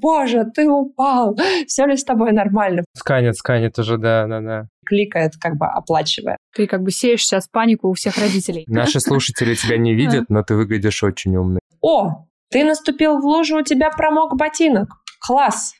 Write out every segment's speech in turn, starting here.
боже, ты упал, все ли с тобой нормально? Сканет, сканет уже, да, да, да. Кликает, как бы оплачивая. Ты как бы сеешь сейчас панику у всех родителей. Наши слушатели тебя не видят, но ты выглядишь очень умный. О, ты наступил в лужу, у тебя промок ботинок. Класс!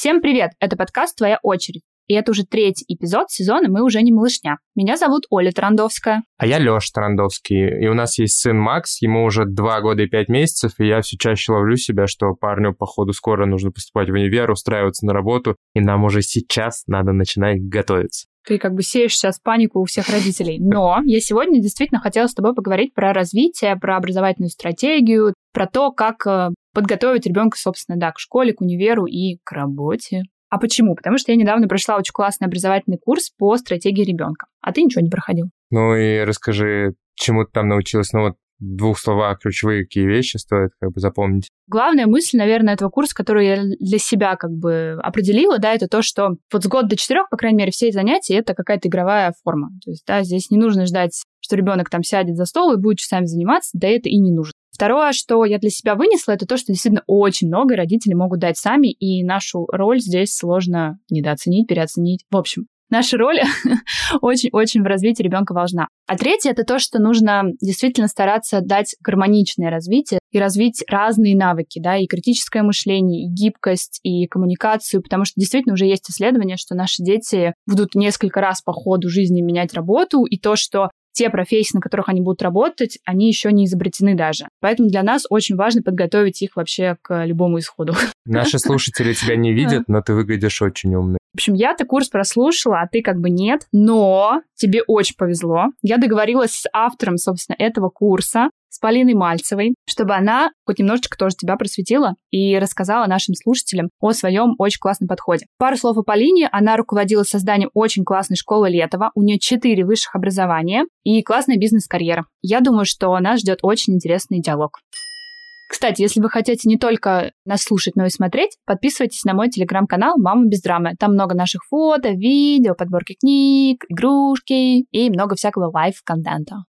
Всем привет! Это подкаст «Твоя очередь». И это уже третий эпизод сезона «Мы уже не малышня». Меня зовут Оля Тарандовская. А я Леша Тарандовский. И у нас есть сын Макс, ему уже два года и пять месяцев, и я все чаще ловлю себя, что парню, походу, скоро нужно поступать в универ, устраиваться на работу, и нам уже сейчас надо начинать готовиться ты как бы сеешь сейчас панику у всех родителей. Но я сегодня действительно хотела с тобой поговорить про развитие, про образовательную стратегию, про то, как э, подготовить ребенка, собственно, да, к школе, к универу и к работе. А почему? Потому что я недавно прошла очень классный образовательный курс по стратегии ребенка. А ты ничего не проходил. Ну и расскажи, чему ты там научилась? Ну вот в двух словах ключевые какие вещи стоит как бы запомнить? Главная мысль, наверное, этого курса, которую я для себя как бы определила, да, это то, что вот с года до четырех, по крайней мере, все занятия — это какая-то игровая форма. То есть, да, здесь не нужно ждать, что ребенок там сядет за стол и будет часами заниматься, да это и не нужно. Второе, что я для себя вынесла, это то, что действительно очень много родители могут дать сами, и нашу роль здесь сложно недооценить, переоценить. В общем, наша роль очень-очень в развитии ребенка важна. А третье это то, что нужно действительно стараться дать гармоничное развитие и развить разные навыки, да, и критическое мышление, и гибкость, и коммуникацию, потому что действительно уже есть исследования, что наши дети будут несколько раз по ходу жизни менять работу, и то, что те профессии, на которых они будут работать, они еще не изобретены даже. Поэтому для нас очень важно подготовить их вообще к любому исходу. Наши слушатели тебя не видят, но ты выглядишь очень умный. Общем, я-то курс прослушала, а ты как бы нет, но тебе очень повезло. Я договорилась с автором, собственно, этого курса, с Полиной Мальцевой, чтобы она хоть немножечко тоже тебя просветила и рассказала нашим слушателям о своем очень классном подходе. Пару слов о Полине. Она руководила созданием очень классной школы Летова. У нее четыре высших образования и классная бизнес-карьера. Я думаю, что нас ждет очень интересный диалог. Кстати, если вы хотите не только нас слушать, но и смотреть, подписывайтесь на мой телеграм-канал «Мама без драмы». Там много наших фото, видео, подборки книг, игрушки и много всякого live -контента.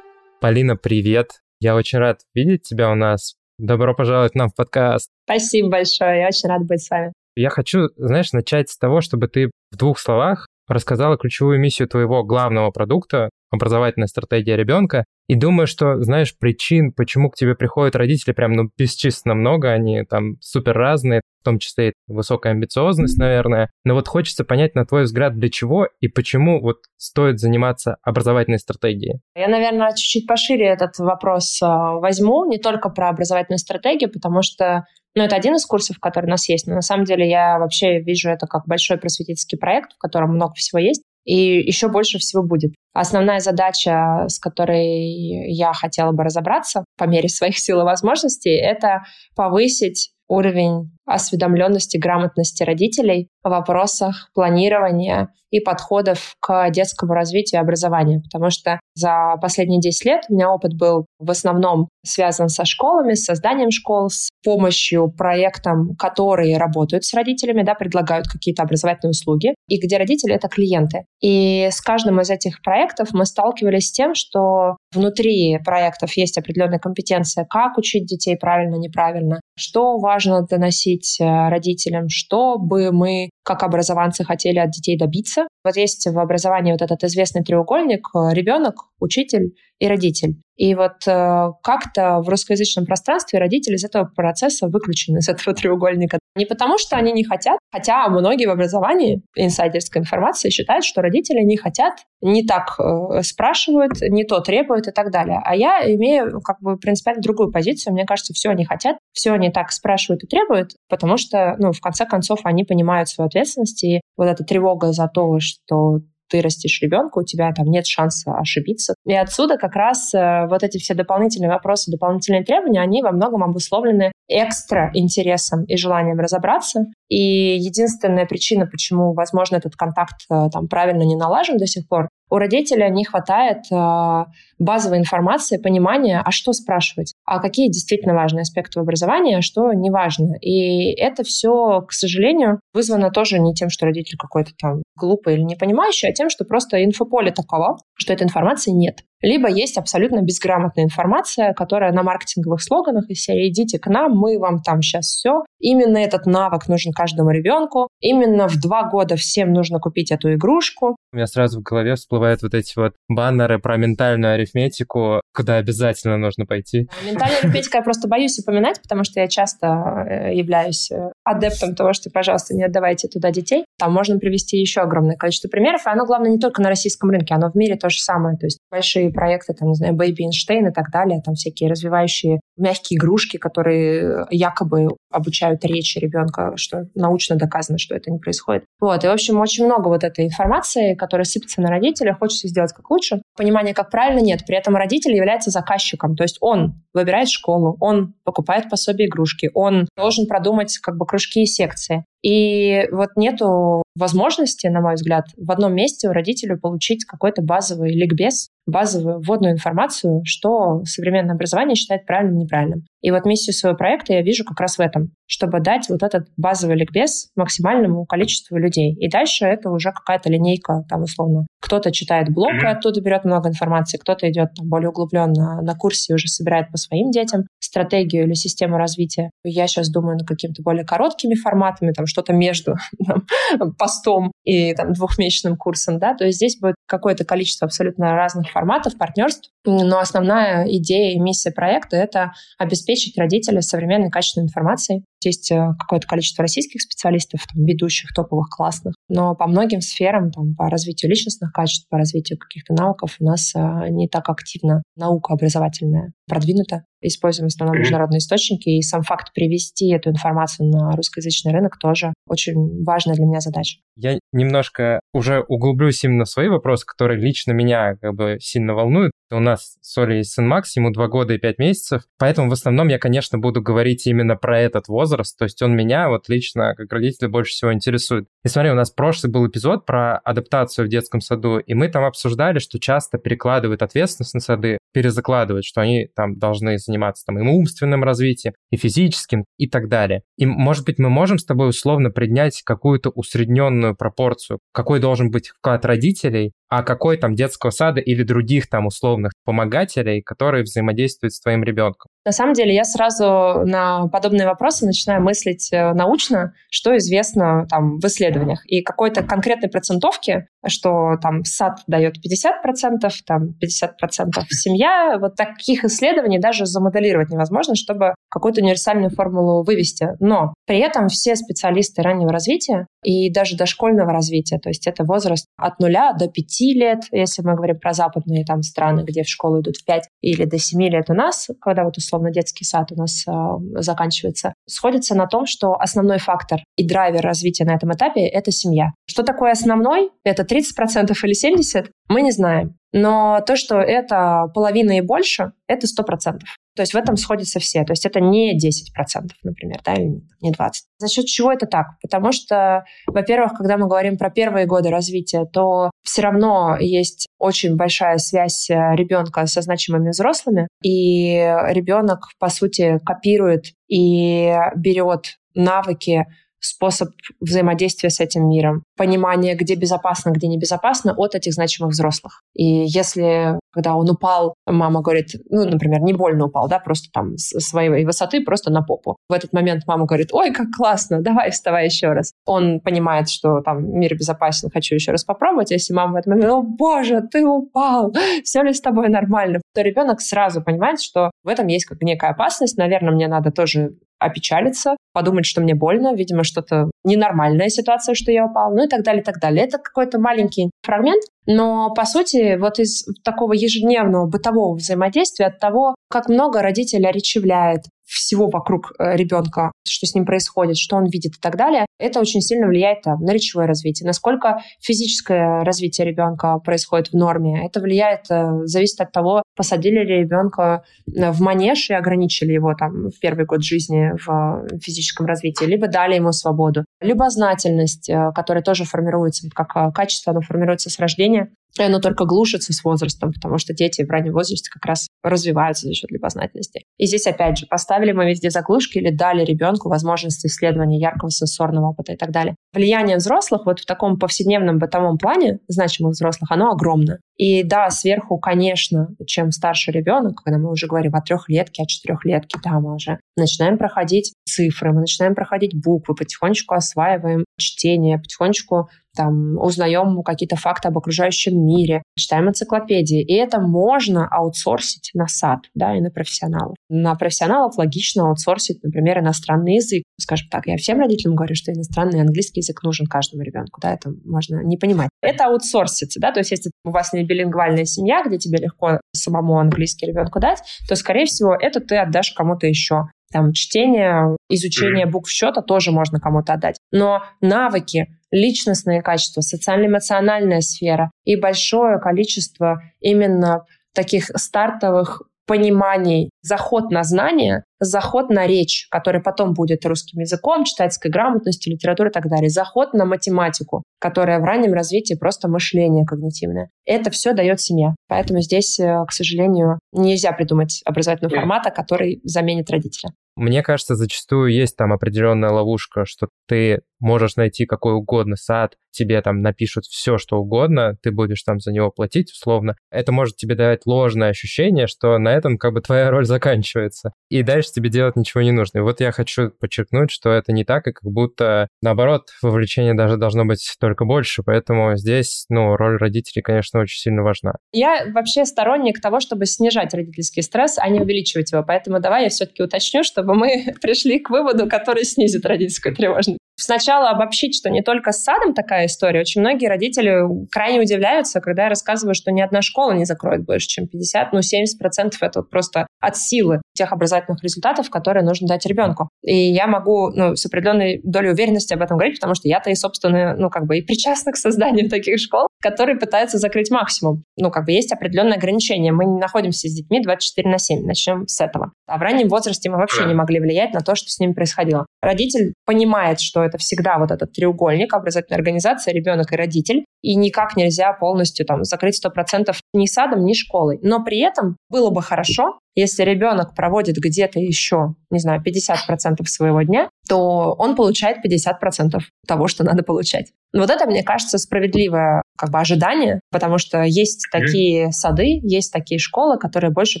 Полина, привет. Я очень рад видеть тебя у нас. Добро пожаловать нам в подкаст. Спасибо большое, я очень рада быть с вами. Я хочу, знаешь, начать с того, чтобы ты в двух словах рассказала ключевую миссию твоего главного продукта, образовательная стратегия ребенка. И думаю, что, знаешь, причин, почему к тебе приходят родители, прям, ну, бесчисленно много, они там супер разные, в том числе и высокая амбициозность, наверное. Но вот хочется понять, на твой взгляд, для чего и почему вот стоит заниматься образовательной стратегией? Я, наверное, чуть-чуть пошире этот вопрос а, возьму, не только про образовательную стратегию, потому что ну, это один из курсов, который у нас есть, но на самом деле я вообще вижу это как большой просветительский проект, в котором много всего есть и еще больше всего будет. Основная задача, с которой я хотела бы разобраться по мере своих сил и возможностей, это повысить уровень осведомленности, грамотности родителей в вопросах планирования и подходов к детскому развитию и образованию. Потому что за последние 10 лет у меня опыт был в основном связан со школами, с созданием школ, с помощью проектам, которые работают с родителями, да, предлагают какие-то образовательные услуги, и где родители — это клиенты. И с каждым из этих проектов мы сталкивались с тем, что внутри проектов есть определенная компетенция, как учить детей правильно, неправильно, что важно доносить э, родителям, что бы мы как образованцы хотели от детей добиться. Вот есть в образовании вот этот известный треугольник э, ребенок, учитель и родитель. И вот э, как-то в русскоязычном пространстве родители из этого процесса выключены, из этого треугольника. Не потому, что они не хотят, хотя многие в образовании, инсайдерской информации, считают, что родители не хотят, не так э, спрашивают, не то требуют и так далее. А я имею как бы принципиально другую позицию. Мне кажется, все они хотят, все они так спрашивают и требуют, потому что, ну, в конце концов, они понимают свою ответственность, и вот эта тревога за то, что ты растишь ребенка, у тебя там нет шанса ошибиться. И отсюда как раз э, вот эти все дополнительные вопросы, дополнительные требования, они во многом обусловлены экстра интересом и желанием разобраться И единственная причина, почему, возможно, этот контакт э, там правильно не налажен до сих пор, у родителя не хватает э, базовой информации, понимания, а что спрашивать, а какие действительно важные аспекты образования, а что не важно. И это все, к сожалению, вызвано тоже не тем, что родитель какой-то там глупый или не понимающий, а тем, что просто инфополе таково, что этой информации нет. Либо есть абсолютно безграмотная информация, которая на маркетинговых слоганах из серии «Идите к нам, мы вам там сейчас все». Именно этот навык нужен каждому ребенку. Именно в два года всем нужно купить эту игрушку. У меня сразу в голове всплывают вот эти вот баннеры про ментальную арифметику, куда обязательно нужно пойти. Ментальная арифметика я просто боюсь упоминать, потому что я часто э, являюсь э, адептом того, что, пожалуйста, не отдавайте туда детей. Там можно привести еще огромное количество примеров, и оно, главное, не только на российском рынке, оно в мире то же самое. То есть большие проекты, там, не знаю, Baby Einstein и так далее, там всякие развивающие мягкие игрушки, которые якобы обучают речи ребенка, что научно доказано, что это не происходит. Вот, и, в общем, очень много вот этой информации, которая сыпется на родителя, хочется сделать как лучше. Понимания, как правильно, нет. При этом родитель является заказчиком, то есть он выбирает школу, он покупает пособие игрушки, он должен продумать как бы кружки и секции. И вот нету возможности, на мой взгляд, в одном месте у родителей получить какой-то базовый ликбез, базовую вводную информацию, что современное образование считает правильным и неправильным. И вот миссию своего проекта я вижу как раз в этом, чтобы дать вот этот базовый ликбез максимальному количеству людей. И дальше это уже какая-то линейка, там условно. Кто-то читает блог и оттуда берет много информации, кто-то идет там, более углубленно на курсе и уже собирает по своим детям стратегию или систему развития. Я сейчас думаю над какими-то более короткими форматами, там что-то между там, постом и там, двухмесячным курсом, да, то есть здесь будет какое-то количество абсолютно разных форматов, партнерств, но основная идея и миссия проекта — это обеспечить родителей современной качественной информацией. Есть э, какое-то количество российских специалистов, там, ведущих, топовых, классных, но по многим сферам, там, по развитию личностных качеств, по развитию каких-то навыков у нас э, не так активно наука образовательная продвинута. Используем в основном международные источники, и сам факт привести эту информацию на русскоязычный рынок тоже очень важная для меня задача. Я немножко уже углублюсь именно в свои вопросы, которые лично меня как бы сильно волнуют. У нас с Олей сын Макс, ему два года и пять месяцев, поэтому в основном я, конечно, буду говорить именно про этот возраст, то есть он меня вот лично как родителя больше всего интересует. И смотри, у нас прошлый был эпизод про адаптацию в детском саду, и мы там обсуждали, что часто перекладывают ответственность на сады, перезакладывают, что они там должны заниматься там и умственным развитием, и физическим, и так далее. И, может быть, мы можем с тобой условно принять какую-то усредненную пропорцию, какой должен быть вклад родителей, а какой там детского сада или других там условных помогателей, которые взаимодействуют с твоим ребенком? На самом деле я сразу на подобные вопросы начинаю мыслить э, научно, что известно там в исследованиях. И какой-то конкретной процентовки, что там сад дает 50%, там 50% семья, вот таких исследований даже замоделировать невозможно, чтобы какую-то универсальную формулу вывести. Но при этом все специалисты раннего развития и даже дошкольного развития, то есть это возраст от нуля до пяти лет, если мы говорим про западные там страны, где в школу идут в пять или до семи лет у нас, когда вот условно детский сад у нас э, заканчивается, сходится на том, что основной фактор и драйвер развития на этом этапе — это семья. Что такое основной? Это 30% или 70%? Мы не знаем. Но то, что это половина и больше, это 100%. То есть в этом сходятся все. То есть это не 10%, например, да, или не 20%. За счет чего это так? Потому что, во-первых, когда мы говорим про первые годы развития, то все равно есть очень большая связь э, ребенка со значимыми взрослыми, и ребенок, по сути, копирует и берет навыки способ взаимодействия с этим миром, понимание, где безопасно, где небезопасно от этих значимых взрослых. И если, когда он упал, мама говорит, ну, например, не больно упал, да, просто там с своей высоты просто на попу. В этот момент мама говорит, ой, как классно, давай вставай еще раз. Он понимает, что там мир безопасен, хочу еще раз попробовать. А если мама в этот момент, о боже, ты упал, все ли с тобой нормально? То ребенок сразу понимает, что в этом есть как некая опасность, наверное, мне надо тоже опечалиться, подумать, что мне больно, видимо, что-то ненормальная ситуация, что я упал, ну и так далее, и так далее. Это какой-то маленький фрагмент, но, по сути, вот из такого ежедневного бытового взаимодействия, от того, как много родитель оречевляет, всего вокруг э, ребенка, что с ним происходит, что он видит и так далее, это очень сильно влияет там, на речевое развитие. Насколько физическое развитие ребенка происходит в норме, это влияет, э, зависит от того, посадили ли ребенка э, в манеж и ограничили его там в первый год жизни в физическом развитии, либо дали ему свободу. любознательность, которая тоже формируется, как качество, оно формируется с рождения, и оно только глушится с возрастом, потому что дети в раннем возрасте как раз развиваются за счет любознательности. И здесь, опять же, поставили мы везде заглушки или дали ребенку возможность исследования яркого сенсорного опыта и так далее. Влияние взрослых вот в таком повседневном бытовом плане, значимых взрослых, оно огромно. И да, сверху, конечно, чем старше ребенок, когда мы уже говорим о трехлетке, о четырехлетке, да, мы уже начинаем проходить цифры, мы начинаем проходить буквы, потихонечку осваиваем чтение, потихонечку там узнаем какие-то факты об окружающем мире, читаем энциклопедии. И это можно аутсорсить на сад, да, и на профессионалов. На профессионалов логично аутсорсить, например, иностранный язык. Скажем так, я всем родителям говорю, что иностранный английский язык нужен каждому ребенку, да, это можно не понимать. Это аутсорсится, да, то есть если у вас не билингвальная семья, где тебе легко самому английский ребенку дать, то, скорее всего, это ты отдашь кому-то еще. Там чтение, изучение букв счета тоже можно кому-то отдать. Но навыки, личностные качества, социально-эмоциональная сфера и большое количество именно таких стартовых пониманий, заход на знание, заход на речь, который потом будет русским языком, читательской грамотностью, литературой и так далее, заход на математику, которая в раннем развитии просто мышление когнитивное. Это все дает семья. Поэтому здесь, э, к сожалению, нельзя придумать образовательного формата, который заменит родителя. Мне кажется, зачастую есть там определенная ловушка, что ты можешь найти какой угодно сад, тебе там напишут все, что угодно, ты будешь там за него платить условно. Это может тебе давать ложное ощущение, что на этом как бы твоя роль заканчивается. И дальше тебе делать ничего не нужно. И вот я хочу подчеркнуть, что это не так, и как будто наоборот, вовлечение даже должно быть только больше. Поэтому здесь, ну, роль родителей, конечно, очень сильно важна. Я вообще сторонник того, чтобы снижать родительский стресс, а не увеличивать его. Поэтому давай я все-таки уточню, чтобы мы пришли к выводу, который снизит родительскую тревожность. Сначала обобщить, что не только с садом такая история. Очень многие родители крайне удивляются, когда я рассказываю, что ни одна школа не закроет больше, чем 50, ну 70% это просто от силы тех образовательных результатов, которые нужно дать ребенку. И я могу ну, с определенной долей уверенности об этом говорить, потому что я-то и, собственно, ну, как бы и причастна к созданию таких школ, которые пытаются закрыть максимум. Ну, как бы есть определенные ограничения. Мы не находимся с детьми 24 на 7. Начнем с этого. А в раннем возрасте мы вообще не могли влиять на то, что с ними происходило. Родитель понимает, что это всегда вот этот треугольник, образовательная организация, ребенок и родитель, и никак нельзя полностью там закрыть 100% ни садом, ни школой. Но при этом было бы хорошо, если ребенок проводит где-то еще, не знаю, 50% своего дня, то он получает 50% того, что надо получать. Вот это, мне кажется, справедливое как бы ожидание, потому что есть такие сады, есть такие школы, которые больше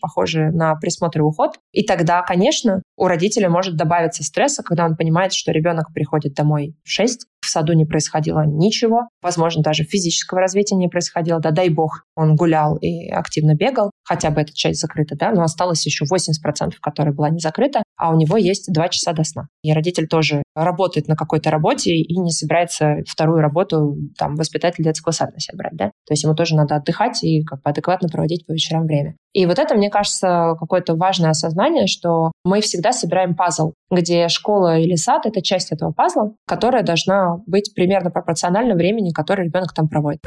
похожи на присмотр и уход. И тогда, конечно, у родителя может добавиться стресса, когда он понимает, что ребенок приходит домой в 6, в саду не происходило ничего, возможно, даже физического развития не происходило, да дай бог, он гулял и активно бегал, хотя бы эта часть закрыта, да, но осталось еще 80%, которая была не закрыта, а у него есть 2 часа до сна. И родитель тоже работает на какой-то работе и не собирается вторую работу, там, воспитатель детского сада на себя брать, да. То есть ему тоже надо отдыхать и как бы адекватно проводить по вечерам время. И вот это, мне кажется, какое-то важное осознание, что мы всегда собираем пазл, где школа или сад — это часть этого пазла, которая должна быть примерно пропорциональна времени, которое ребенок там проводит.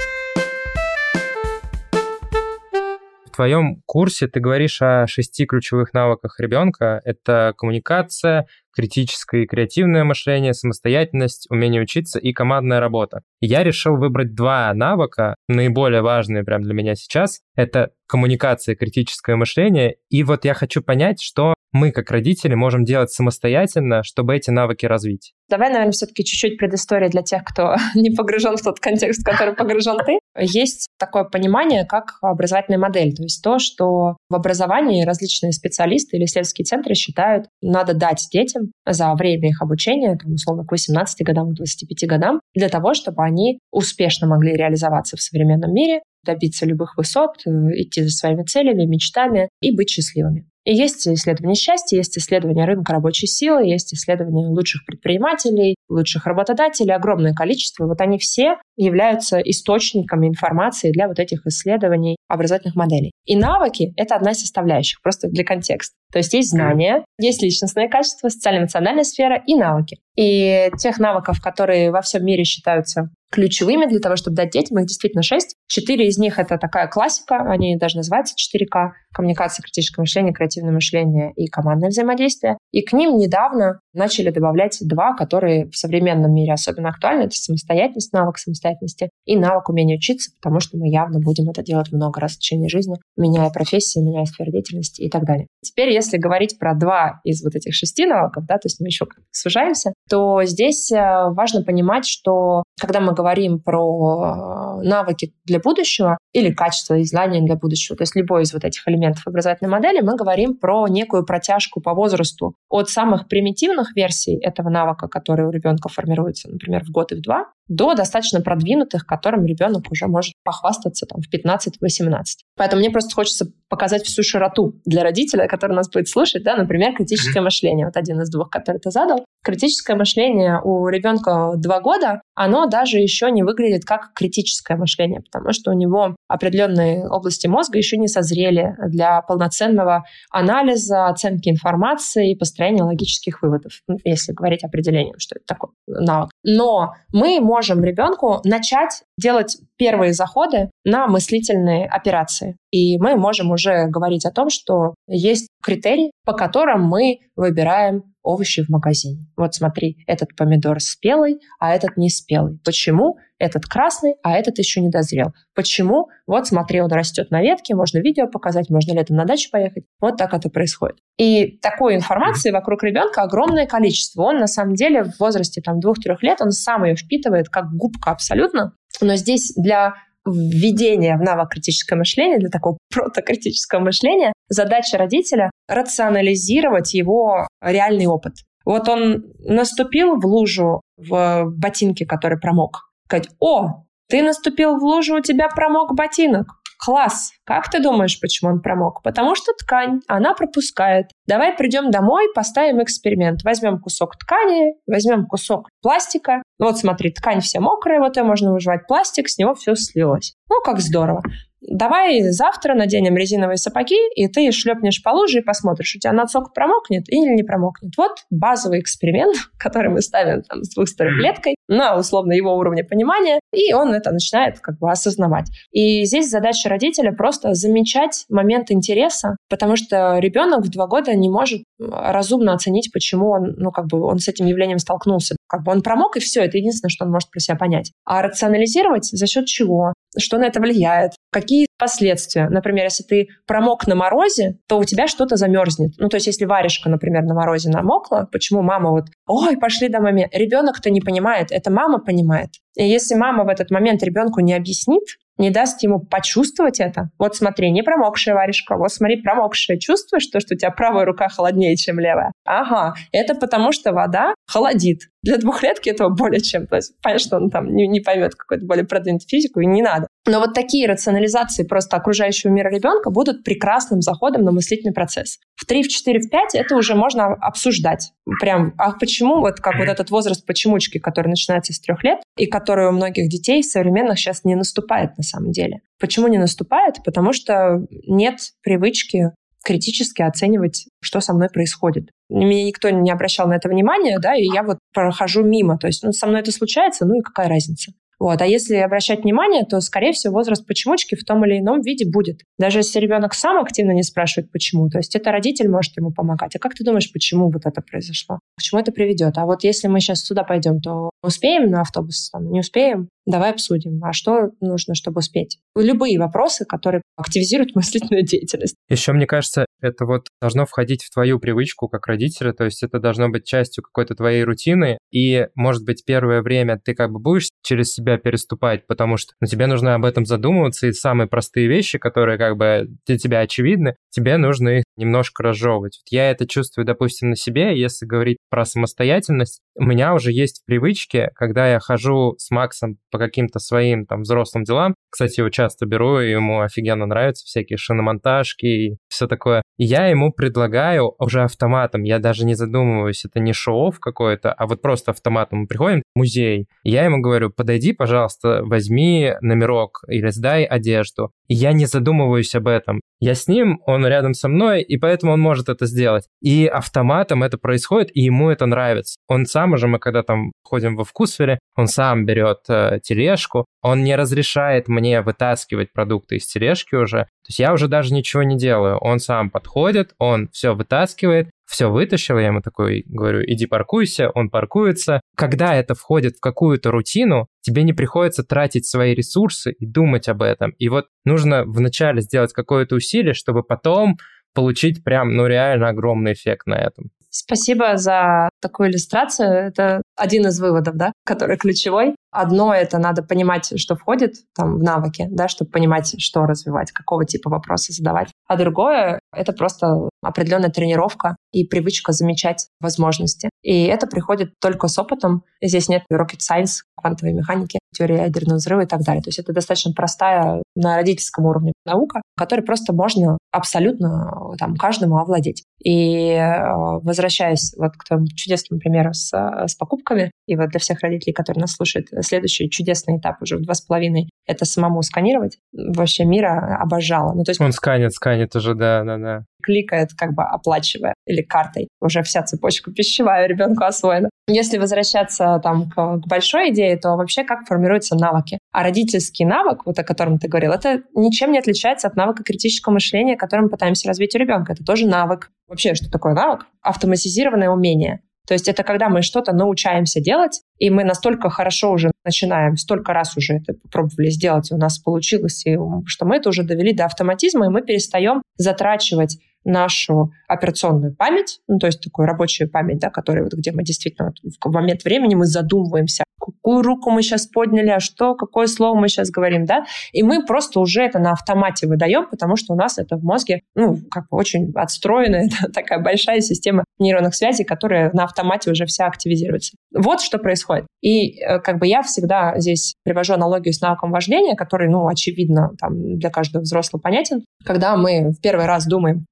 Твоем курсе ты говоришь о шести ключевых навыках ребенка. Это коммуникация, критическое и креативное мышление, самостоятельность, умение учиться и командная работа. Я решил выбрать два навыка, наиболее важные прям для меня сейчас. Это коммуникация, критическое мышление. И вот я хочу понять, что мы, как родители, можем делать самостоятельно, чтобы эти навыки развить? Давай, наверное, все-таки чуть-чуть предыстории для тех, кто не погружен в тот контекст, в который погружен ты. Есть такое понимание, как образовательная модель. То есть то, что в образовании различные специалисты или исследовательские центры считают, надо дать детям за время их обучения, там, условно, к 18 годам, к 25 годам, для того, чтобы они успешно могли реализоваться в современном мире, добиться любых высот, э, идти за своими целями, мечтами и быть счастливыми. И есть исследования счастья, есть исследования рынка рабочей силы, есть исследования лучших предпринимателей, лучших работодателей, огромное количество. Вот они все являются источниками информации для вот этих исследований образовательных моделей. И навыки — это одна из составляющих, просто для контекста. То есть есть знания, есть личностные качества, социально-эмоциональная сфера и навыки. И тех навыков, которые во всем мире считаются ключевыми для того, чтобы дать детям, их действительно шесть. Четыре из них — это такая классика, они даже называются 4К. Коммуникация, критическое мышление, креативное мышление и командное взаимодействие. И к ним недавно начали добавлять два, которые современном мире особенно актуально, это самостоятельность, навык самостоятельности и навык умения учиться, потому что мы явно будем это делать много раз в течение жизни, меняя профессии, меняя сферу деятельности и так далее. Теперь, если говорить про два из вот этих шести навыков, да, то есть мы еще сужаемся, то здесь э, важно понимать, что когда мы говорим про э, навыки для будущего или качество и знания для будущего, то есть любой из вот этих элементов образовательной модели, мы говорим про некую протяжку по возрасту от самых примитивных версий этого навыка, который у ребенка формируется, например, в год и в два, до достаточно продвинутых, которым ребенок уже может похвастаться там, в 15-18. Поэтому мне просто хочется показать всю широту для родителя, который нас будет слушать. Да? Например, критическое мышление. Вот один из двух, который ты задал. Критическое мышление у ребенка два года, оно даже еще не выглядит как критическое мышление, потому что у него определенные области мозга еще не созрели для полноценного анализа, оценки информации и построения логических выводов, если говорить определением, что это такое навык. Но мы можем ребенку начать делать первые заходы на мыслительные операции. И мы можем уже говорить о том, что есть критерии, по которым мы выбираем овощи в магазине. Вот смотри, этот помидор спелый, а этот не спелый. Почему? Этот красный, а этот еще не дозрел. Почему? Вот смотри, он растет на ветке, можно видео показать, можно летом на дачу поехать. Вот так это происходит. И такой информации вокруг ребенка огромное количество. Он на самом деле в возрасте там двух-трех лет, он сам ее впитывает как губка абсолютно. Но здесь для введения в навык критического мышления, для такого протокритического мышления, задача родителя — рационализировать его реальный опыт. Вот он наступил в лужу в ботинке, который промок. Сказать, о, ты наступил в лужу, у тебя промок ботинок. Класс! Как ты думаешь, почему он промок? Потому что ткань, она пропускает. Давай придем домой, поставим эксперимент. Возьмем кусок ткани, возьмем кусок пластика. Вот смотри, ткань вся мокрая, вот ее можно выживать пластик, с него все слилось. Ну, как здорово давай завтра наденем резиновые сапоги, и ты шлепнешь по луже и посмотришь, у тебя носок промокнет или не промокнет. Вот базовый эксперимент, который мы ставим там, с двухстороклеткой на условно его уровне понимания, и он это начинает как бы осознавать. И здесь задача родителя просто замечать момент интереса, потому что ребенок в два года не может разумно оценить, почему он, ну, как бы он с этим явлением столкнулся. Как бы он промок, и все, это единственное, что он может про себя понять. А рационализировать за счет чего? Что на это влияет? Какие последствия? Например, если ты промок на морозе, то у тебя что-то замерзнет. Ну, то есть, если варежка, например, на морозе намокла, почему мама вот, ой, пошли домой. Ребенок-то не понимает, это мама понимает. И если мама в этот момент ребенку не объяснит, не даст ему почувствовать это. Вот смотри, не промокшая варежка, вот смотри, промокшая. Чувствуешь то, что у тебя правая рука холоднее, чем левая? Ага, это потому что вода холодит. Для двухлетки этого более чем. То есть понятно, что он там не, не поймет какую-то более продвинутую физику, и не надо. Но вот такие рационализации просто окружающего мира ребенка будут прекрасным заходом на мыслительный процесс. В 3, в 4, в 5 это уже можно обсуждать. Прям, а почему вот как вот этот возраст почемучки, который начинается с трех лет, и который у многих детей современных сейчас не наступает на самом деле. Почему не наступает? Потому что нет привычки критически оценивать, что со мной происходит. Меня никто не обращал на это внимания, да, и я вот прохожу мимо. То есть, ну, со мной это случается, ну и какая разница? Вот. А если обращать внимание, то, скорее всего, возраст почемучки в том или ином виде будет. Даже если ребенок сам активно не спрашивает, почему. То есть это родитель может ему помогать. А как ты думаешь, почему вот это произошло? К чему это приведет? А вот если мы сейчас сюда пойдем, то успеем на автобус? Не успеем? Давай обсудим. А что нужно, чтобы успеть? Любые вопросы, которые активизируют мыслительную деятельность. Еще, мне кажется, это вот должно входить в твою привычку как родителя, то есть это должно быть частью какой-то твоей рутины, и, может быть, первое время ты как бы будешь через себя переступать, потому что ну, тебе нужно об этом задумываться, и самые простые вещи, которые как бы для тебя очевидны, тебе нужно их немножко разжевывать. Вот я это чувствую, допустим, на себе, если говорить про самостоятельность, у меня уже есть привычки, когда я хожу с Максом по каким-то своим там взрослым делам, кстати, его часто беру, и ему офигенно нравятся всякие шиномонтажки и все такое. И я ему предлагаю уже автоматом, я даже не задумываюсь, это не шоу какой-то, а вот просто автоматом мы приходим в музей, и я ему говорю, подойди, пожалуйста, возьми номерок или сдай одежду. И я не задумываюсь об этом. Я с ним, он рядом со мной, и поэтому он может это сделать. И автоматом это происходит, и ему это нравится. Он сам уже, мы когда там ходим во вкусфере, он сам берет э, тележку, он не разрешает мне вытаскивать продукты из тележки уже. То есть я уже даже ничего не делаю. Он сам подходит, он все вытаскивает, все вытащил, я ему такой говорю, иди паркуйся, он паркуется. Когда это входит в какую-то рутину, тебе не приходится тратить свои ресурсы и думать об этом. И вот нужно вначале сделать какое-то усилие, чтобы потом получить прям, ну, реально огромный эффект на этом. Спасибо за такую иллюстрацию. Это один из выводов, да, который ключевой. Одно — это надо понимать, что входит там в навыки, да, чтобы понимать, что развивать, какого типа вопросы задавать. А другое — это просто определенная тренировка и привычка замечать возможности. И это приходит только с опытом. Здесь нет rocket science, квантовой механики, теории ядерного взрыва и так далее. То есть это достаточно простая на родительском уровне наука, которой просто можно абсолютно там каждому овладеть. И э, возвращаясь вот к твоему чудесному примеру с, с покупками, и вот для всех родителей, которые нас слушают, следующий чудесный этап уже в два с половиной — это самому сканировать. Вообще мира обожала. Ну, то есть... Он сканит, сканит уже, да, да, да кликает, как бы оплачивая, или картой. Уже вся цепочка пищевая ребенку освоена. Если возвращаться там к, к большой идее, то вообще как формируются навыки? А родительский навык, вот о котором ты говорил, это ничем не отличается от навыка критического мышления, который мы пытаемся развить у ребенка. Это тоже навык. Вообще, что такое навык? Автоматизированное умение. То есть это когда мы что-то научаемся делать, и мы настолько хорошо уже начинаем, столько раз уже это попробовали сделать, и у нас получилось, и что мы это уже довели до автоматизма, и мы перестаем затрачивать нашу операционную память, ну, то есть такую рабочую память, да, которая вот где мы действительно вот, в момент времени мы задумываемся, какую руку мы сейчас подняли, а что, какое слово мы сейчас говорим, да, и мы просто уже это на автомате выдаем, потому что у нас это в мозге, ну, как бы очень отстроенная такая большая система нейронных связей, которая на автомате уже вся активизируется. Вот что происходит. И э, как бы я всегда здесь привожу аналогию с навыком вождения, который, ну, очевидно, там для каждого взрослого понятен. Когда мы в первый раз думаем,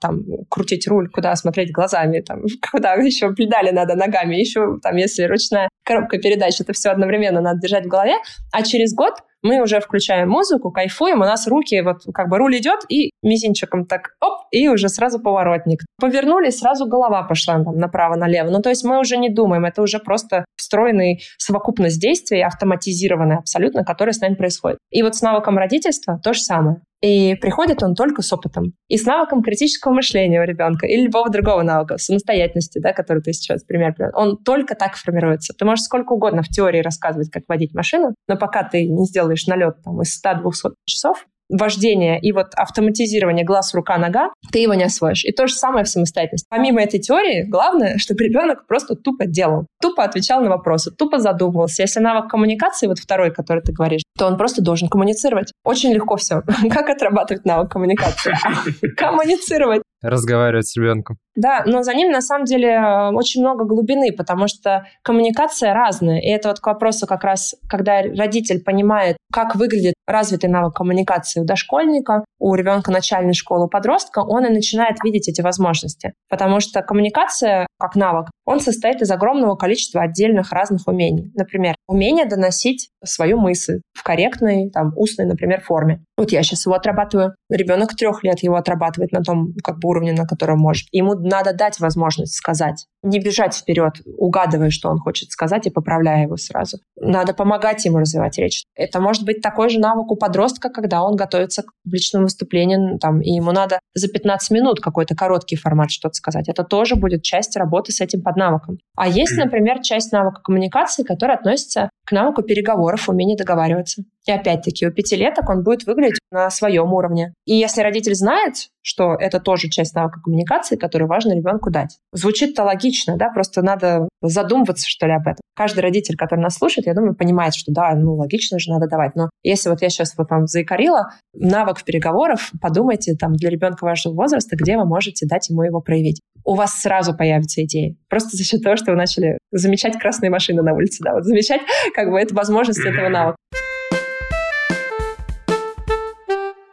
там крутить руль, куда смотреть глазами, там, куда еще педали надо ногами, еще там, если ручная коробка передач, это все одновременно надо держать в голове, а через год мы уже включаем музыку, кайфуем, у нас руки, вот как бы руль идет, и мизинчиком так, оп, и уже сразу поворотник. Повернули, сразу голова пошла там направо-налево. Ну, то есть мы уже не думаем, это уже просто встроенный совокупность действий, автоматизированная абсолютно, которая с нами происходит. И вот с навыком родительства то же самое. И приходит он только с опытом. И с навыком критического мышления у ребенка или любого другого навыка, самостоятельности, да, который ты сейчас пример. Он только так формируется. Ты можешь сколько угодно в теории рассказывать, как водить машину, но пока ты не сделаешь налет там, из 100-200 часов, вождение и вот автоматизирование глаз, рука, нога, ты его не освоишь. И то же самое в самостоятельности. Помимо этой теории, главное, чтобы ребенок просто тупо делал, тупо отвечал на вопросы, тупо задумывался. Если навык коммуникации, вот второй, который ты говоришь, то он просто должен коммуницировать. Очень легко все. Как отрабатывать навык коммуникации? Коммуницировать. Разговаривать с ребенком. Да, но за ним на самом деле э, очень много глубины, потому что коммуникация разная. И это вот к вопросу как раз, когда родитель понимает, как выглядит развитый навык коммуникации у дошкольника, у ребенка начальной школы, у подростка, он и начинает видеть эти возможности. Потому что коммуникация как навык, он состоит из огромного количества отдельных разных умений. Например, умение доносить свою мысль в корректной, там, устной, например, форме. Вот я сейчас его отрабатываю. Ребенок трех лет его отрабатывает на том как бы, уровне, на котором может. Ему надо дать возможность сказать. Не бежать вперед, угадывая, что он хочет сказать, и поправляя его сразу. Надо помогать ему развивать речь. Это может быть такой же навык у подростка, когда он готовится к публичному выступлению, там, и ему надо за 15 минут какой-то короткий формат что-то сказать. Это тоже будет часть работы с этим поднавыком. А есть, например, часть навыка коммуникации, которая относится к навыку переговоров, умению договариваться. И опять-таки у пятилеток он будет выглядеть на своем уровне. И если родитель знает, что это тоже часть навыка коммуникации, которую важно ребенку дать. Звучит-то логично, да, просто надо задумываться, что ли, об этом. Каждый родитель, который нас слушает, я думаю, понимает, что да, ну, логично же, надо давать. Но если вот я сейчас вот вам заикарила, навык переговоров, подумайте там для ребенка вашего возраста, где вы можете дать ему его проявить. У вас сразу появится идея. Просто за счет того, что вы начали замечать красные машины на улице, да, вот замечать как бы эту возможность этого навыка.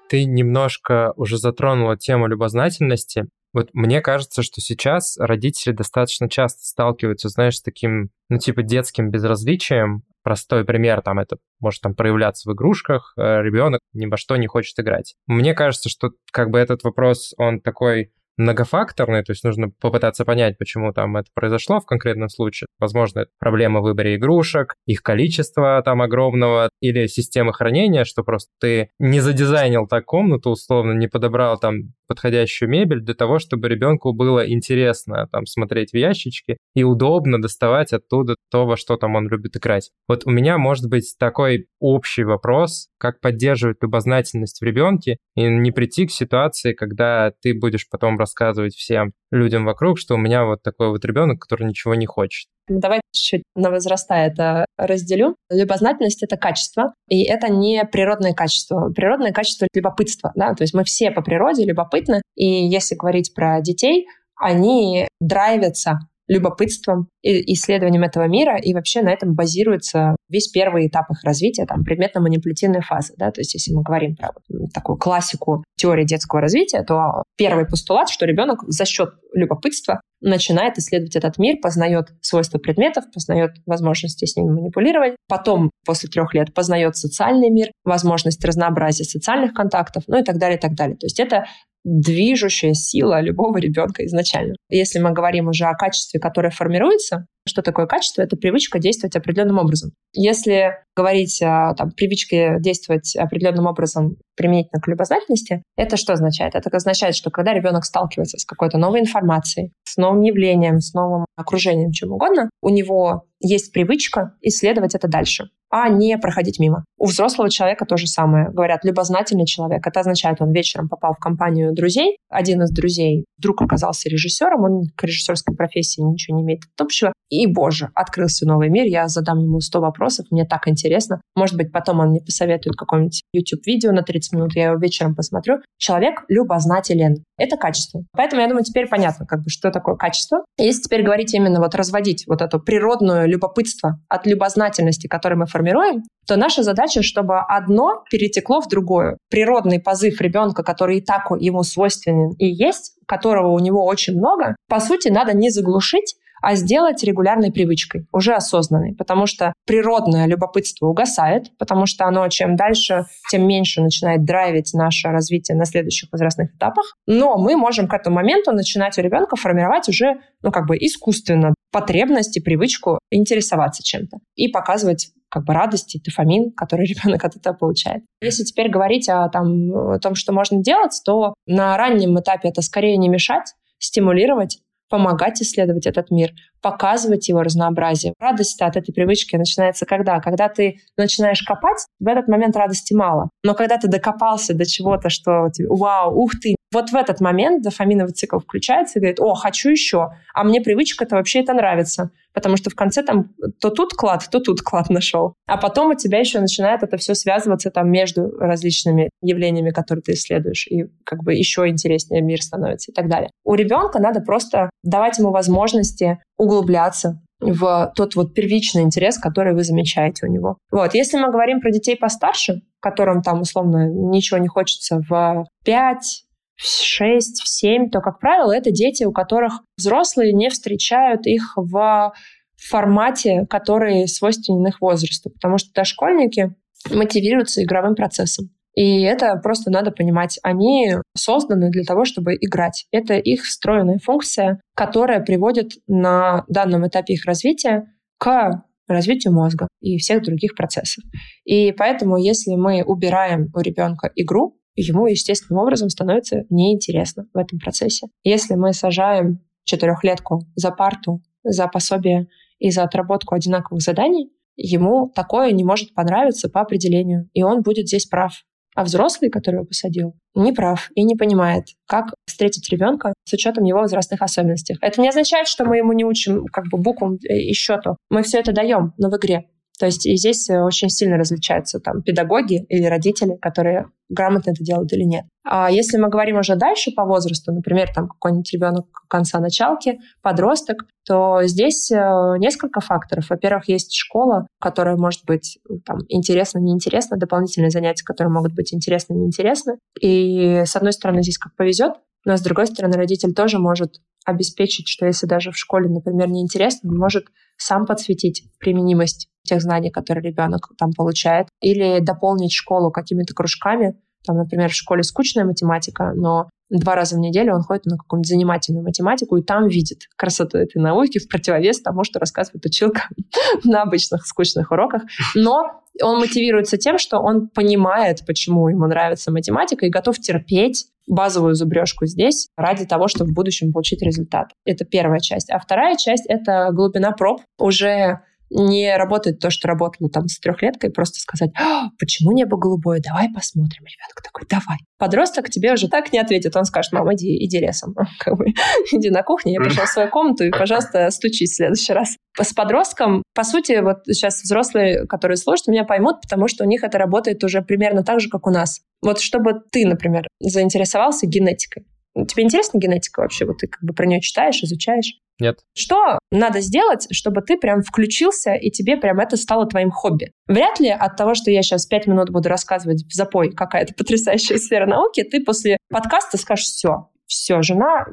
Ты немножко уже затронула тему любознательности. Вот мне кажется, что сейчас родители достаточно часто сталкиваются, знаешь, с таким, ну, типа детским безразличием. Простой пример, там это может там проявляться в игрушках, э, ребенок ни во что не хочет играть. Мне кажется, что как бы этот вопрос, он такой многофакторный, то есть нужно попытаться понять, почему там это произошло в конкретном случае. Возможно, это проблема в выборе игрушек, их количество там огромного, или системы хранения, что просто ты не задизайнил так комнату, условно, не подобрал там подходящую мебель для того, чтобы ребенку было интересно там смотреть в ящички и удобно доставать оттуда то, во что там он любит играть. Вот у меня может быть такой общий вопрос, как поддерживать любознательность в ребенке и не прийти к ситуации, когда ты будешь потом рассказывать всем людям вокруг, что у меня вот такой вот ребенок, который ничего не хочет. Давай чуть-чуть на возраста это разделю. Любознательность — это качество, и это не природное качество. Природное качество — любопытство. Да? То есть мы все по природе любопытны, и если говорить про детей, они драйвятся любопытством и исследованием этого мира, и вообще на этом базируется весь первый этап их развития, там, предметно-манипулятивная фаза, да, то есть если мы говорим про вот такую классику теории детского развития, то первый постулат, что ребенок за счет любопытства начинает исследовать этот мир, познает свойства предметов, познает возможности с ними манипулировать. Потом, после трех лет, познает социальный мир, возможность разнообразия социальных контактов, ну и так далее, и так далее. То есть это движущая сила любого ребенка изначально. Если мы говорим уже о качестве, которое формируется, что такое качество? Это привычка действовать определенным образом. Если говорить о привычке действовать определенным образом применительно к любознательности, это что означает? Это означает, что когда ребенок сталкивается с какой-то новой информацией, с новым явлением, с новым окружением, чем угодно, у него есть привычка исследовать это дальше а не проходить мимо. У взрослого человека то же самое. Говорят, любознательный человек. Это означает, он вечером попал в компанию друзей. Один из друзей вдруг оказался режиссером, он к режиссерской профессии ничего не имеет общего. И, боже, открылся новый мир, я задам ему 100 вопросов, мне так интересно. Может быть, потом он мне посоветует какое-нибудь YouTube-видео на 30 минут, я его вечером посмотрю. Человек любознателен. Это качество. Поэтому, я думаю, теперь понятно, как бы, что такое качество. Если теперь говорить именно вот разводить вот это природное любопытство от любознательности, которое мы формируем, формируем, то наша задача, чтобы одно перетекло в другое. Природный позыв ребенка, который и так ему свойственен и есть, которого у него очень много, по сути, надо не заглушить, а сделать регулярной привычкой, уже осознанной, потому что природное любопытство угасает, потому что оно чем дальше, тем меньше начинает драйвить наше развитие на следующих возрастных этапах. Но мы можем к этому моменту начинать у ребенка формировать уже, ну, как бы искусственно потребность и привычку интересоваться чем-то и показывать как бы радость и дофамин, который ребенок от этого получает. Если теперь говорить о, там, о том, что можно делать, то на раннем этапе это скорее не мешать, стимулировать, помогать исследовать этот мир, показывать его разнообразие. Радость от этой привычки начинается когда? Когда ты начинаешь копать, в этот момент радости мало. Но когда ты докопался до чего-то, что вау, ух ты, вот в этот момент дофаминовый цикл включается и говорит, о, хочу еще, а мне привычка-то вообще это нравится, потому что в конце там то тут клад, то тут клад нашел. А потом у тебя еще начинает это все связываться там между различными явлениями, которые ты исследуешь, и как бы еще интереснее мир становится и так далее. У ребенка надо просто давать ему возможности углубляться, в тот вот первичный интерес, который вы замечаете у него. Вот, если мы говорим про детей постарше, которым там условно ничего не хочется в 5, в 6, в 7, то, как правило, это дети, у которых взрослые не встречают их в формате, который свойственен их возрасту, потому что дошкольники мотивируются игровым процессом. И это просто надо понимать. Они созданы для того, чтобы играть. Это их встроенная функция, которая приводит на данном этапе их развития к развитию мозга и всех других процессов. И поэтому, если мы убираем у ребенка игру, ему естественным образом становится неинтересно в этом процессе. Если мы сажаем четырехлетку за парту, за пособие и за отработку одинаковых заданий, ему такое не может понравиться по определению, и он будет здесь прав. А взрослый, который его посадил, не прав и не понимает, как встретить ребенка с учетом его возрастных особенностей. Это не означает, что мы ему не учим как бы буквам и счету. Мы все это даем, но в игре. То есть и здесь э, очень сильно различаются там педагоги или родители, которые грамотно это делают или нет. А если мы говорим уже дальше по возрасту, например, там какой-нибудь ребенок конца началки, подросток, то здесь э, несколько факторов. Во-первых, есть школа, которая может быть там, интересна, неинтересна, дополнительные занятия, которые могут быть интересны, неинтересны. И с одной стороны, здесь как повезет, но с другой стороны, родитель тоже может обеспечить, что если даже в школе, например, неинтересно, он может сам подсветить применимость тех знаний, которые ребенок там получает, или дополнить школу какими-то кружками, там, например, в школе скучная математика, но два раза в неделю он ходит на какую-нибудь занимательную математику и там видит красоту этой науки в противовес тому, что рассказывает училка на обычных скучных уроках. Но он мотивируется тем, что он понимает, почему ему нравится математика и готов терпеть базовую зубрежку здесь ради того, чтобы в будущем получить результат. Это первая часть. А вторая часть — это глубина проб. Уже не работает то, что работало там с трехлеткой, просто сказать, а, почему небо голубое, давай посмотрим. Ребенок такой, давай. Подросток тебе уже так не ответит, он скажет, мама, иди, иди лесом, как бы, иди на кухню, я пошел в свою комнату и, пожалуйста, стучись в следующий раз. С подростком, по сути, вот сейчас взрослые, которые слушают, меня поймут, потому что у них это работает уже примерно так же, как у нас. Вот чтобы ты, например, заинтересовался генетикой, Тебе интересна генетика вообще? Вот ты как бы про нее читаешь, изучаешь? Нет. Что надо сделать, чтобы ты прям включился, и тебе прям это стало твоим хобби? Вряд ли от того, что я сейчас пять минут буду рассказывать в запой какая-то потрясающая сфера науки, ты после подкаста скажешь «все, все, жена,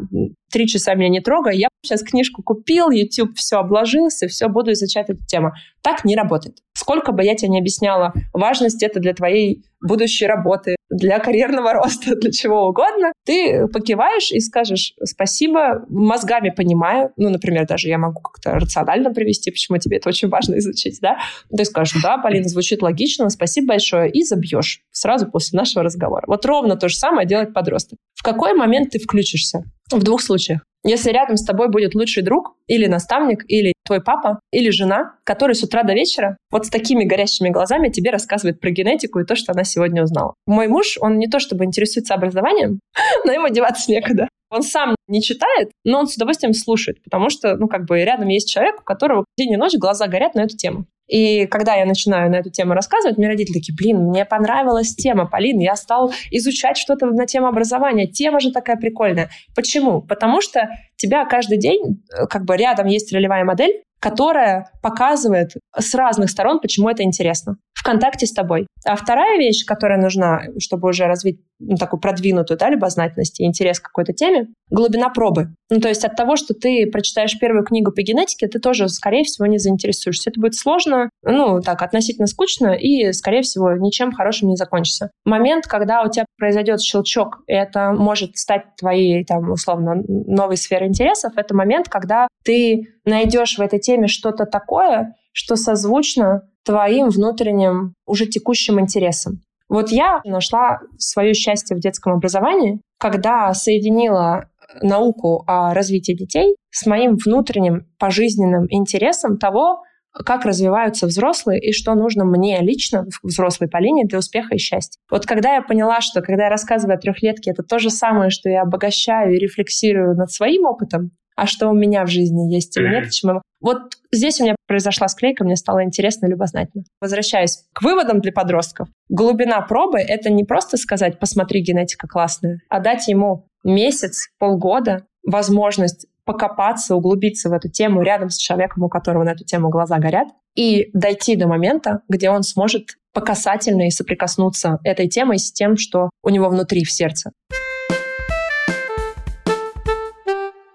три часа меня не трогай, я сейчас книжку купил, YouTube все обложился, все, буду изучать эту тему. Так не работает. Сколько бы я тебе не объясняла важность это для твоей будущей работы, для карьерного роста, для чего угодно, ты покиваешь и скажешь спасибо, мозгами понимаю, ну, например, даже я могу как-то рационально привести, почему тебе это очень важно изучить, да, ты скажешь, да, Полина, звучит логично, спасибо большое, и забьешь сразу после нашего разговора. Вот ровно то же самое делает подросток. В какой момент ты включишься? В двух случаях. Если рядом с тобой будет лучший друг или наставник, или твой папа, или жена, который с утра до вечера вот с такими горящими глазами тебе рассказывает про генетику и то, что она сегодня узнала. Мой муж, он не то чтобы интересуется образованием, но ему деваться некуда. Он сам не читает, но он с удовольствием слушает, потому что, ну, как бы рядом есть человек, у которого день и ночь глаза горят на эту тему. И когда я начинаю на эту тему рассказывать, мне родители такие, блин, мне понравилась тема, Полин, я стал изучать что-то на тему образования. Тема же такая прикольная. Почему? Потому что тебя каждый день, э, как бы рядом есть ролевая модель, которая показывает с разных сторон, почему это интересно в контакте с тобой. А вторая вещь, которая нужна, чтобы уже развить ну, такую продвинутую да, любознательность и интерес к какой-то теме, глубина пробы. Ну, то есть от того, что ты прочитаешь первую книгу по генетике, ты тоже, скорее всего, не заинтересуешься. Это будет сложно, ну, так, относительно скучно, и, скорее всего, ничем хорошим не закончится. Момент, когда у тебя произойдет щелчок, и это может стать твоей, там, условно, новой сферой интересов, это момент, когда ты найдешь в этой теме что-то такое, что созвучно твоим внутренним уже текущим интересам. Вот я нашла свое счастье в детском образовании, когда соединила науку о развитии детей с моим внутренним пожизненным интересом того, как развиваются взрослые и что нужно мне лично, взрослой Полине, для успеха и счастья. Вот когда я поняла, что когда я рассказываю о трехлетке, это то же самое, что я обогащаю и рефлексирую над своим опытом, а что у меня в жизни есть или нет, чем Вот здесь у меня произошла склейка, мне стало интересно и любознательно. Возвращаясь к выводам для подростков. Глубина пробы — это не просто сказать «посмотри, генетика классная», а дать ему месяц, полгода возможность покопаться, углубиться в эту тему рядом с человеком, у которого на эту тему глаза горят, и дойти до момента, где он сможет по касательной соприкоснуться этой темой с тем, что у него внутри в сердце.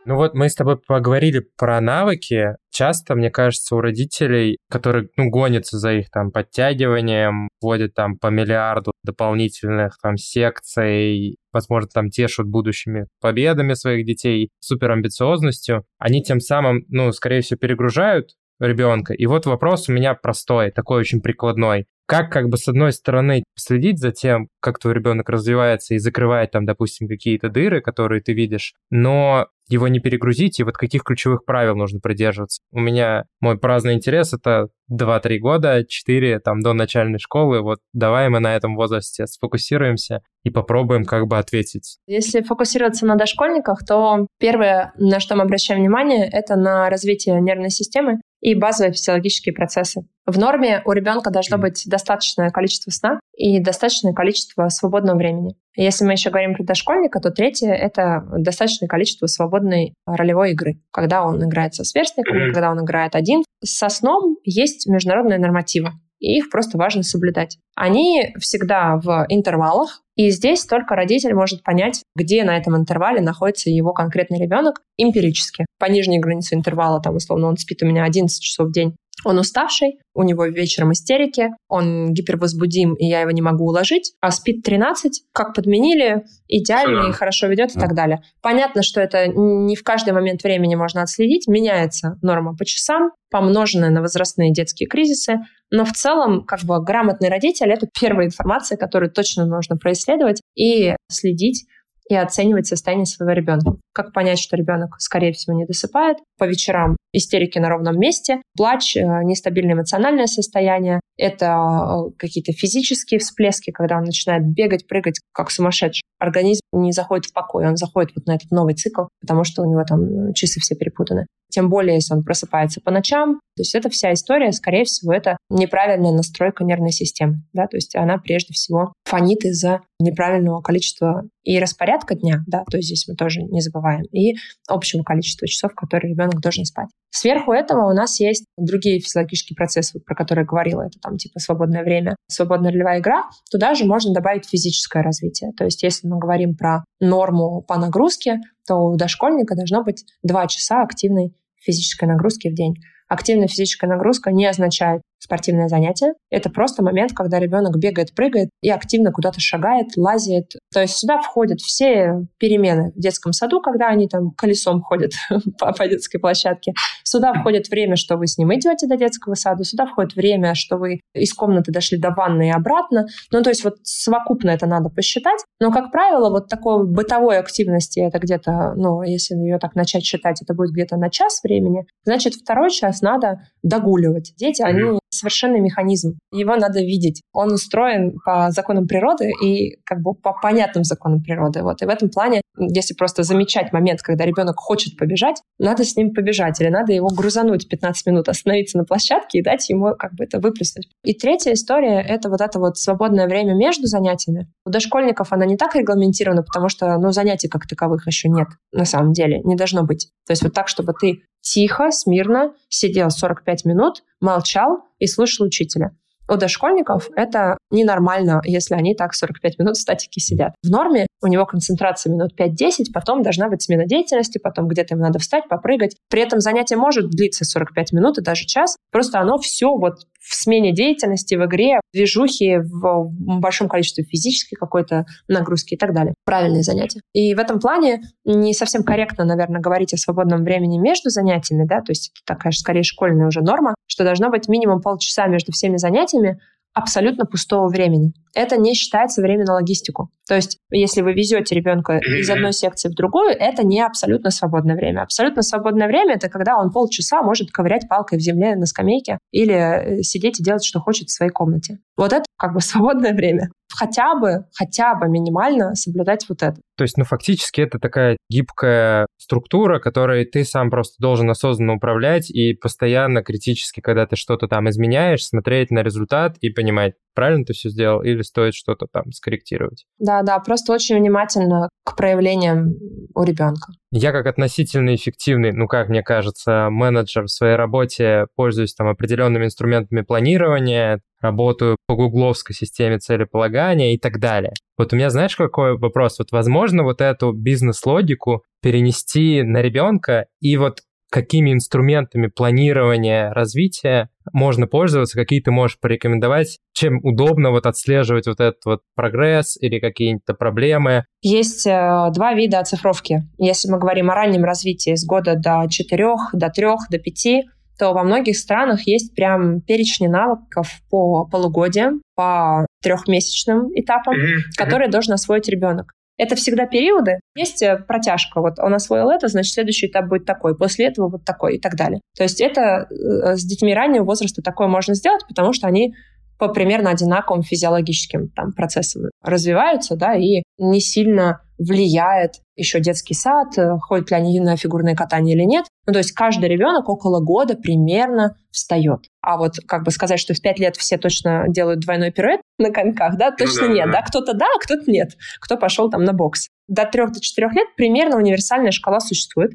Ну вот мы с тобой поговорили про навыки. Часто, мне кажется, у родителей, которые, ну, гонятся за их там подтягиванием, вводят там по миллиарду дополнительных там секций, возможно, там тешут будущими победами своих детей, суперамбициозностью, они тем самым, ну, скорее всего, перегружают ребенка. И вот вопрос у меня простой, такой очень прикладной. Как, как бы, с одной стороны, следить за тем, как твой ребенок развивается и закрывает там, допустим, какие-то дыры, которые ты видишь, но его не перегрузить, и вот каких ключевых правил нужно придерживаться. У меня мой праздный интерес — это 2-3 года, 4 там до начальной школы. Вот давай мы на этом возрасте сфокусируемся и попробуем как бы ответить. Если фокусироваться на дошкольниках, то первое, на что мы обращаем внимание, это на развитие нервной системы и базовые физиологические процессы. В норме у ребенка должно быть достаточное количество сна и достаточное количество свободного времени. Если мы еще говорим про дошкольника, то третье — это достаточное количество свободной ролевой игры. Когда он играет со сверстниками, когда он играет один. Со сном есть международные нормативы и их просто важно соблюдать. Они всегда в интервалах, и здесь только родитель может понять, где на этом интервале находится его конкретный ребенок эмпирически. По нижней границе интервала, там, условно, он спит у меня 11 часов в день, Он уставший, у него вечером истерики, он гипервозбудим, и я его не могу уложить, а спит 13, как подменили, идеально и хорошо ведет и так далее. Понятно, что это не в каждый момент времени можно отследить, меняется норма по часам, помноженная на возрастные детские кризисы, но в целом, как бы, грамотный родитель — это первая информация, которую точно нужно происследовать и следить и оценивать состояние своего ребенка. Как понять, что ребенок, скорее всего, не досыпает? По вечерам истерики на ровном месте, плач, э, нестабильное эмоциональное состояние. Это э, какие-то физические всплески, когда он начинает бегать, прыгать, как сумасшедший. Организм не заходит в покой, он заходит вот на этот новый цикл, потому что у него там часы все перепутаны. Тем более, если он просыпается по ночам. То есть это вся история, скорее всего, это неправильная настройка нервной системы. Да? То есть она прежде всего фонит из-за неправильного количества и распорядка дня, да, то есть здесь мы тоже не забываем, и общего количества часов, которые ребенок должен спать. Сверху этого у нас есть другие физиологические процессы, про которые я говорила, это там типа свободное время, свободная ролевая игра. Туда же можно добавить физическое развитие. То есть если мы говорим про норму по нагрузке, то у дошкольника должно быть 2 часа активной физической нагрузки в день. Активная физическая нагрузка не означает спортивное занятие. Это просто момент, когда ребенок бегает, прыгает и активно куда-то шагает, лазит. То есть сюда входят все перемены в детском саду, когда они там колесом ходят по, по детской площадке. Сюда входит время, что вы с ним идете до детского сада. Сюда входит время, что вы из комнаты дошли до ванны и обратно. Ну, то есть вот совокупно это надо посчитать. Но, как правило, вот такой бытовой активности это где-то, ну, если ее так начать считать, это будет где-то на час времени. Значит, второй час надо догуливать. Дети, они совершенный механизм. Его надо видеть. Он устроен по законам природы и как бы по понятным законам природы. Вот. И в этом плане, если просто замечать момент, когда ребенок хочет побежать, надо с ним побежать или надо его грузануть 15 минут, остановиться на площадке и дать ему как бы это выплеснуть. И третья история — это вот это вот свободное время между занятиями. У дошкольников она не так регламентирована, потому что ну, занятий как таковых еще нет на самом деле, не должно быть. То есть вот так, чтобы ты тихо, смирно сидел 45 минут, молчал и слушал учителя. У дошкольников это ненормально, если они так 45 минут в статике сидят. В норме у него концентрация минут 5-10, потом должна быть смена деятельности, потом где-то им надо встать, попрыгать. При этом занятие может длиться 45 минут и даже час, просто оно все вот в смене деятельности, в игре, в движухе, в большом количестве физической какой-то нагрузки и так далее. Правильные занятия. И в этом плане не совсем корректно, наверное, говорить о свободном времени между занятиями, да, то есть это такая же скорее школьная уже норма, что должно быть минимум полчаса между всеми занятиями, абсолютно пустого времени. Это не считается время на логистику. То есть, если вы везете ребенка из одной секции в другую, это не абсолютно свободное время. Абсолютно свободное время — это когда он полчаса может ковырять палкой в земле на скамейке или э, сидеть и делать, что хочет в своей комнате. Вот это как бы свободное время хотя бы, хотя бы минимально соблюдать вот это. То есть, ну, фактически это такая гибкая структура, которой ты сам просто должен осознанно управлять и постоянно критически, когда ты что-то там изменяешь, смотреть на результат и понимать, правильно ты все сделал или стоит что-то там скорректировать. Да, да, просто очень внимательно к проявлениям у ребенка. Я как относительно эффективный, ну как мне кажется, менеджер в своей работе пользуюсь там определенными инструментами планирования, работаю по гугловской системе целеполагания и так далее. Вот у меня, знаешь, какой вопрос? Вот возможно вот эту бизнес-логику перенести на ребенка и вот какими инструментами планирования развития можно пользоваться, какие ты можешь порекомендовать, чем удобно вот отслеживать вот этот вот прогресс или какие-то проблемы? Есть э, два вида оцифровки. Если мы говорим о раннем развитии с года до четырех, до трех, до пяти, то во многих странах есть прям перечни навыков по полугодиям, по трехмесячным этапам, mm-hmm. которые должен освоить ребенок. Это всегда периоды. Есть э, протяжка. Вот он освоил это, значит, следующий этап будет такой. После этого вот такой и так далее. То есть это э, с детьми раннего возраста такое можно сделать, потому что они по примерно одинаковым физиологическим там, процессам развиваются, да, и не сильно влияет еще детский сад, э, ходит ли они на фигурное катание или нет. Ну, то есть каждый ребенок около года примерно встает. А вот как бы сказать, что в пять лет все точно делают двойной пируэт на коньках, да, точно ну, да, нет, да, кто-то да, а кто-то нет, кто пошел там на бокс. До трех, до четырех лет примерно универсальная шкала существует.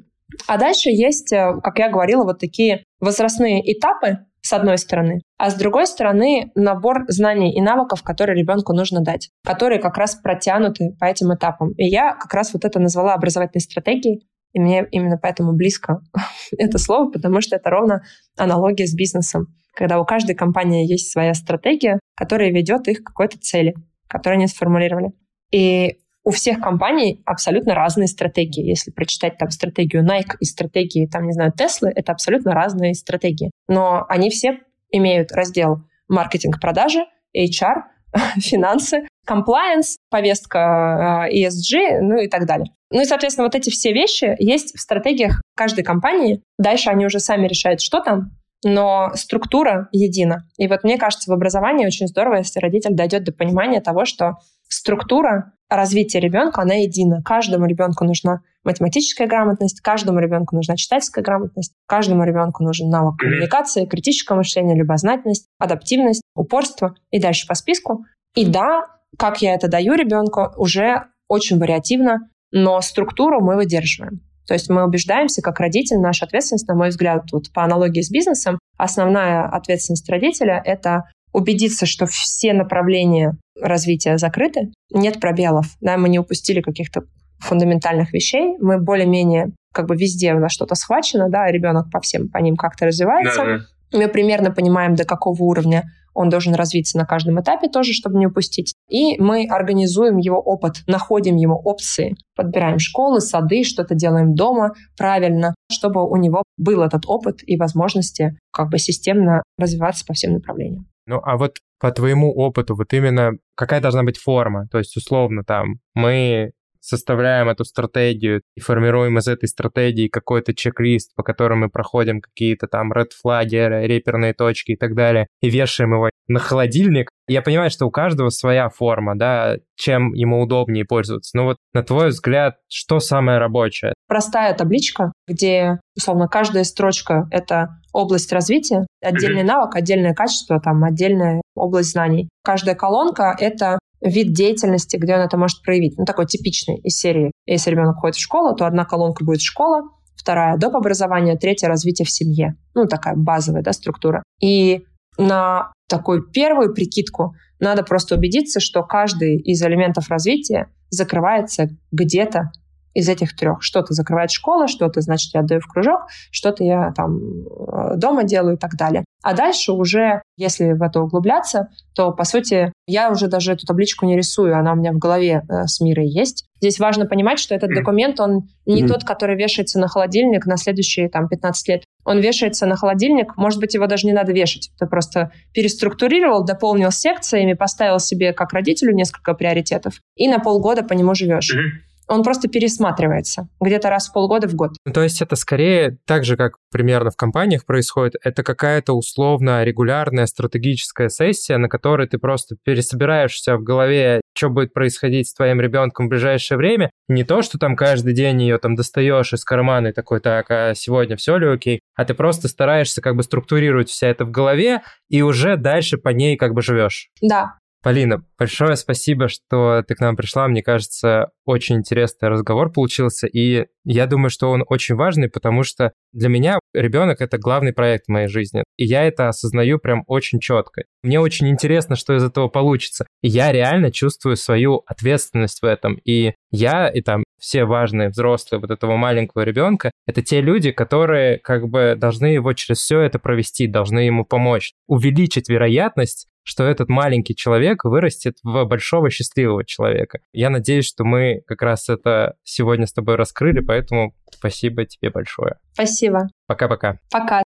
А дальше есть, э, как я говорила, вот такие возрастные этапы, с одной стороны, а с другой стороны набор знаний и навыков, которые ребенку нужно дать, которые как раз протянуты по этим этапам. И я как раз вот это назвала образовательной стратегией, И мне именно поэтому близко это слово, потому что это ровно аналогия с бизнесом. Когда у каждой компании есть своя стратегия, которая ведет их к какой-то цели, которую они сформулировали. И у всех компаний абсолютно разные стратегии. Если прочитать там стратегию Nike и стратегии, там, не знаю, Tesla, это абсолютно разные стратегии. Но они все имеют раздел маркетинг, продажи, HR, финансы, compliance, повестка э, ESG, ну и так далее. Ну и, соответственно, вот эти все вещи есть в стратегиях каждой компании. Дальше они уже сами решают, что там, но структура едина. И вот мне кажется, в образовании очень здорово, если родитель дойдет до понимания того, что структура развития ребенка, она едина. Каждому ребенку нужна математическая грамотность, каждому ребенку нужна читательская грамотность, каждому ребенку нужен навык коммуникации, критического мышления, любознательность, адаптивность, упорство и дальше по списку. И да, как я это даю ребенку, уже очень вариативно, но структуру мы выдерживаем. То есть мы убеждаемся, как родитель, наша ответственность, на мой взгляд, вот по аналогии с бизнесом, основная ответственность родителя — это убедиться, что все направления развития закрыты, нет пробелов, да, мы не упустили каких-то фундаментальных вещей, мы более-менее как бы везде у нас что-то схвачено, да, ребенок по всем по ним как-то развивается. Да, да. Мы примерно понимаем, до какого уровня он должен развиться на каждом этапе тоже, чтобы не упустить. И мы организуем его опыт, находим ему опции, подбираем школы, сады, что-то делаем дома правильно, чтобы у него был этот опыт и возможности как бы системно развиваться по всем направлениям. Ну, а вот по твоему опыту, вот именно какая должна быть форма? То есть, условно, там, мы составляем эту стратегию и формируем из этой стратегии какой-то чек-лист, по которому мы проходим какие-то там red флаги, реперные точки и так далее, и вешаем его на холодильник. Я понимаю, что у каждого своя форма, да, чем ему удобнее пользоваться. Но вот на твой взгляд, что самое рабочее? Простая табличка, где, условно, каждая строчка — это область развития, отдельный навык, отдельное качество, там, отдельная область знаний. Каждая колонка — это вид деятельности, где он это может проявить. Ну, такой типичный из серии. Если ребенок ходит в школу, то одна колонка будет школа, вторая — доп. образование, третья — развитие в семье. Ну, такая базовая да, структура. И на такую первую прикидку надо просто убедиться, что каждый из элементов развития закрывается где-то из этих трех. Что-то закрывает школа, что-то, значит, я отдаю в кружок, что-то я там э, дома делаю и так далее. А дальше уже, если в это углубляться, то, по сути, я уже даже эту табличку не рисую, она у меня в голове э, с мирой есть. Здесь важно понимать, что этот документ, он не mm-hmm. тот, который вешается на холодильник на следующие там 15 лет. Он вешается на холодильник, может быть, его даже не надо вешать. Ты просто переструктурировал, дополнил секциями, поставил себе как родителю несколько приоритетов, и на полгода по нему живешь. Mm-hmm он просто пересматривается где-то раз в полгода в год. То есть это скорее так же, как примерно в компаниях происходит, это какая-то условно регулярная стратегическая сессия, на которой ты просто пересобираешься в голове, что будет происходить с твоим ребенком в ближайшее время. Не то, что там каждый день ее там достаешь из кармана и такой, так, а сегодня все ли окей, а ты просто стараешься как бы структурировать все это в голове и уже дальше по ней как бы живешь. Да, Полина, большое спасибо, что ты к нам пришла. Мне кажется, очень интересный разговор получился. И я думаю, что он очень важный, потому что для меня ребенок — это главный проект в моей жизни. И я это осознаю прям очень четко. Мне очень интересно, что из этого получится. И я реально чувствую свою ответственность в этом. И я, и там все важные взрослые вот этого маленького ребенка, это те люди, которые как бы должны его через все это провести, должны ему помочь, увеличить вероятность что этот маленький человек вырастет в большого счастливого человека. Я надеюсь, что мы как раз это сегодня с тобой раскрыли, поэтому спасибо тебе большое. Спасибо. Пока-пока. Пока.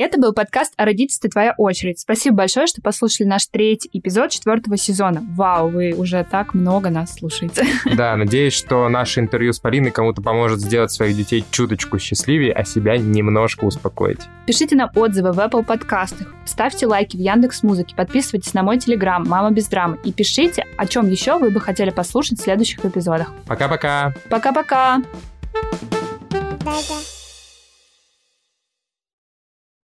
Это был подкаст «О родительстве. Твоя очередь». Спасибо большое, что послушали наш третий эпизод четвертого сезона. Вау, вы уже так много нас слушаете. Да, надеюсь, что наше интервью с Полиной кому-то поможет сделать своих детей чуточку счастливее, а себя немножко успокоить. Пишите нам отзывы в Apple подкастах, ставьте лайки в Яндекс Музыке, подписывайтесь на мой телеграм «Мама без драмы» и пишите, о чем еще вы бы хотели послушать в следующих эпизодах. Пока-пока! Пока-пока! Да-да.